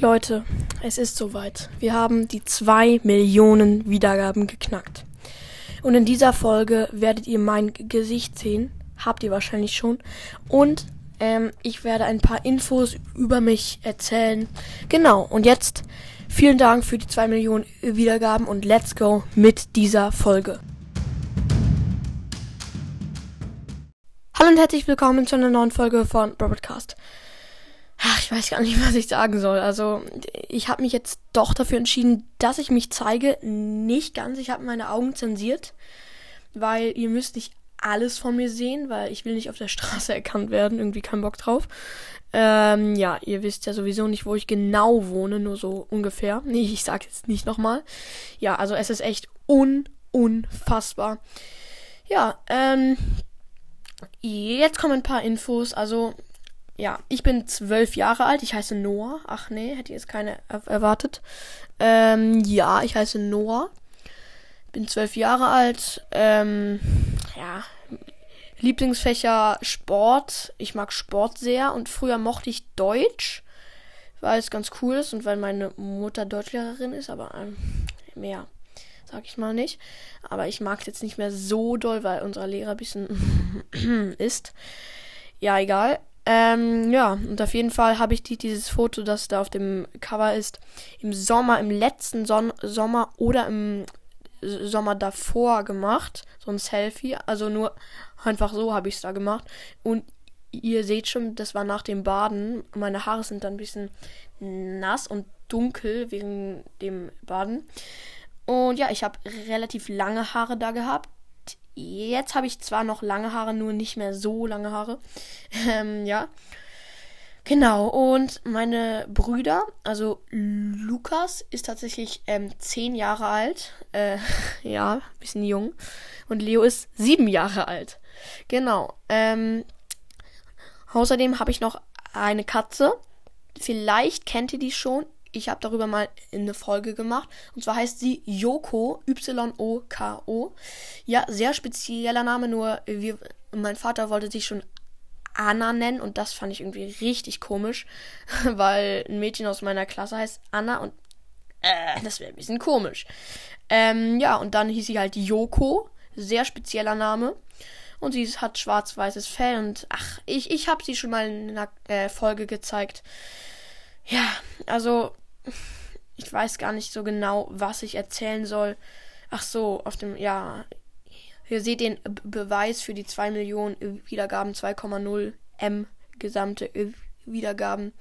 Leute, es ist soweit. Wir haben die 2 Millionen Wiedergaben geknackt. Und in dieser Folge werdet ihr mein Gesicht sehen. Habt ihr wahrscheinlich schon. Und ähm, ich werde ein paar Infos über mich erzählen. Genau, und jetzt vielen Dank für die 2 Millionen Wiedergaben und let's go mit dieser Folge. Hallo und herzlich willkommen zu einer neuen Folge von Broadcast. Ach, ich weiß gar nicht, was ich sagen soll. Also, ich habe mich jetzt doch dafür entschieden, dass ich mich zeige. Nicht ganz. Ich habe meine Augen zensiert, weil ihr müsst nicht alles von mir sehen, weil ich will nicht auf der Straße erkannt werden. Irgendwie kein Bock drauf. Ähm, ja, ihr wisst ja sowieso nicht, wo ich genau wohne, nur so ungefähr. Nee, ich sag jetzt nicht nochmal. Ja, also es ist echt un unfassbar. Ja, ähm, jetzt kommen ein paar Infos. Also, ja, ich bin zwölf Jahre alt. Ich heiße Noah. Ach nee, hätte jetzt keine erwartet. Ähm, ja, ich heiße Noah. Bin zwölf Jahre alt. Ähm, ja, Lieblingsfächer Sport. Ich mag Sport sehr und früher mochte ich Deutsch, weil es ganz cool ist und weil meine Mutter Deutschlehrerin ist, aber ähm, mehr sag ich mal nicht. Aber ich mag es jetzt nicht mehr so doll, weil unser Lehrer ein bisschen ist. Ja, egal. Ähm, ja, und auf jeden Fall habe ich die, dieses Foto, das da auf dem Cover ist, im Sommer, im letzten Son Sommer oder im Sommer davor gemacht. So ein Selfie. Also nur einfach so habe ich es da gemacht. Und ihr seht schon, das war nach dem Baden. Meine Haare sind dann ein bisschen nass und dunkel wegen dem Baden. Und ja, ich habe relativ lange Haare da gehabt. Jetzt habe ich zwar noch lange Haare, nur nicht mehr so lange Haare. Ähm, ja. Genau, und meine Brüder, also Lukas ist tatsächlich ähm, zehn Jahre alt. Äh, ja, bisschen jung. Und Leo ist sieben Jahre alt. Genau. Ähm, außerdem habe ich noch eine Katze. Vielleicht kennt ihr die schon ich habe darüber mal eine Folge gemacht. Und zwar heißt sie Yoko, Y-O-K-O. Ja, sehr spezieller Name, nur wir, mein Vater wollte sich schon Anna nennen und das fand ich irgendwie richtig komisch, weil ein Mädchen aus meiner Klasse heißt Anna und äh, das wäre ein bisschen komisch. Ähm, ja, und dann hieß sie halt Yoko, sehr spezieller Name. Und sie hat schwarz-weißes Fell und ach, ich, ich habe sie schon mal in einer äh, Folge gezeigt. Ja, also ich weiß gar nicht so genau, was ich erzählen soll. Ach so, auf dem, ja, ihr seht den Be Beweis für die 2 Millionen Wiedergaben, 2,0 M gesamte Wiedergaben.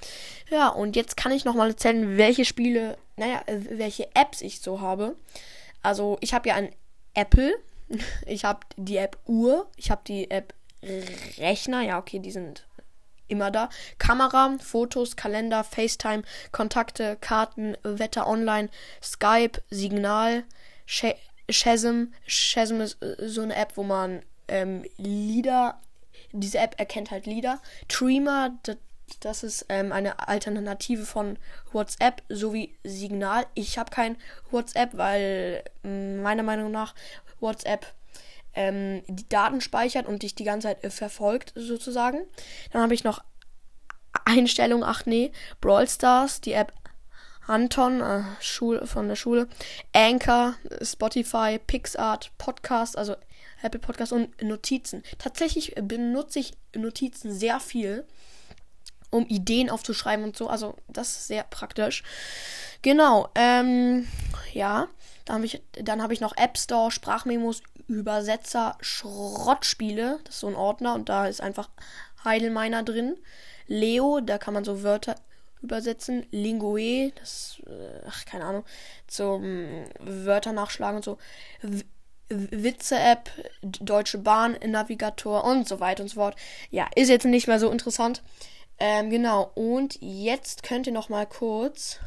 Ja, und jetzt kann ich nochmal erzählen, welche Spiele, naja, welche Apps ich so habe. Also, ich habe ja ein Apple, ich habe die App Uhr, ich habe die App Rechner, ja, okay, die sind immer da. Kamera, Fotos, Kalender, FaceTime, Kontakte, Karten, Wetter online, Skype, Signal, Sh Shazam. Shazam ist äh, so eine App, wo man ähm, Lieder, diese App erkennt halt Lieder. Treema, das ist ähm, eine Alternative von WhatsApp sowie Signal. Ich habe kein WhatsApp, weil meiner Meinung nach WhatsApp ähm, die Daten speichert und dich die ganze Zeit äh, verfolgt, sozusagen. Dann habe ich noch Einstellung, ach nee, Brawl Stars, die App Anton, äh, Schul von der Schule, Anchor, Spotify, PixArt, Podcast, also Apple Podcast und Notizen. Tatsächlich benutze ich Notizen sehr viel, um Ideen aufzuschreiben und so. Also das ist sehr praktisch. Genau, ähm, ja. Dann habe ich, hab ich noch App Store, Sprachmemos, Übersetzer, Schrottspiele. Das ist so ein Ordner und da ist einfach Heidelmeiner drin. Leo, da kann man so Wörter übersetzen. Lingue, das, äh, ach, keine Ahnung, zum Wörter nachschlagen und so. Witze-App, Deutsche Bahn, Navigator und so weiter und so fort. Ja, ist jetzt nicht mehr so interessant. Ähm, genau. Und jetzt könnt ihr noch mal kurz.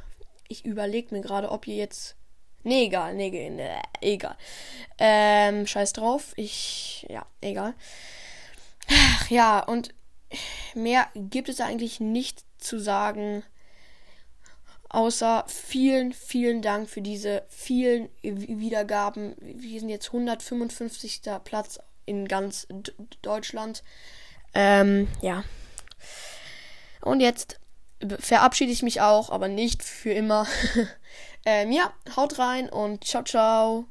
Ich überlege mir gerade, ob ihr jetzt Nee, egal, nee, nee egal. Ähm, scheiß drauf. Ich, ja, egal. Ja, und mehr gibt es eigentlich nicht zu sagen. Außer vielen, vielen Dank für diese vielen Wiedergaben. Wir sind jetzt 155. Platz in ganz D Deutschland. Ähm, ja. Und jetzt verabschiede ich mich auch, aber nicht für immer. ähm, ja, haut rein und ciao, ciao.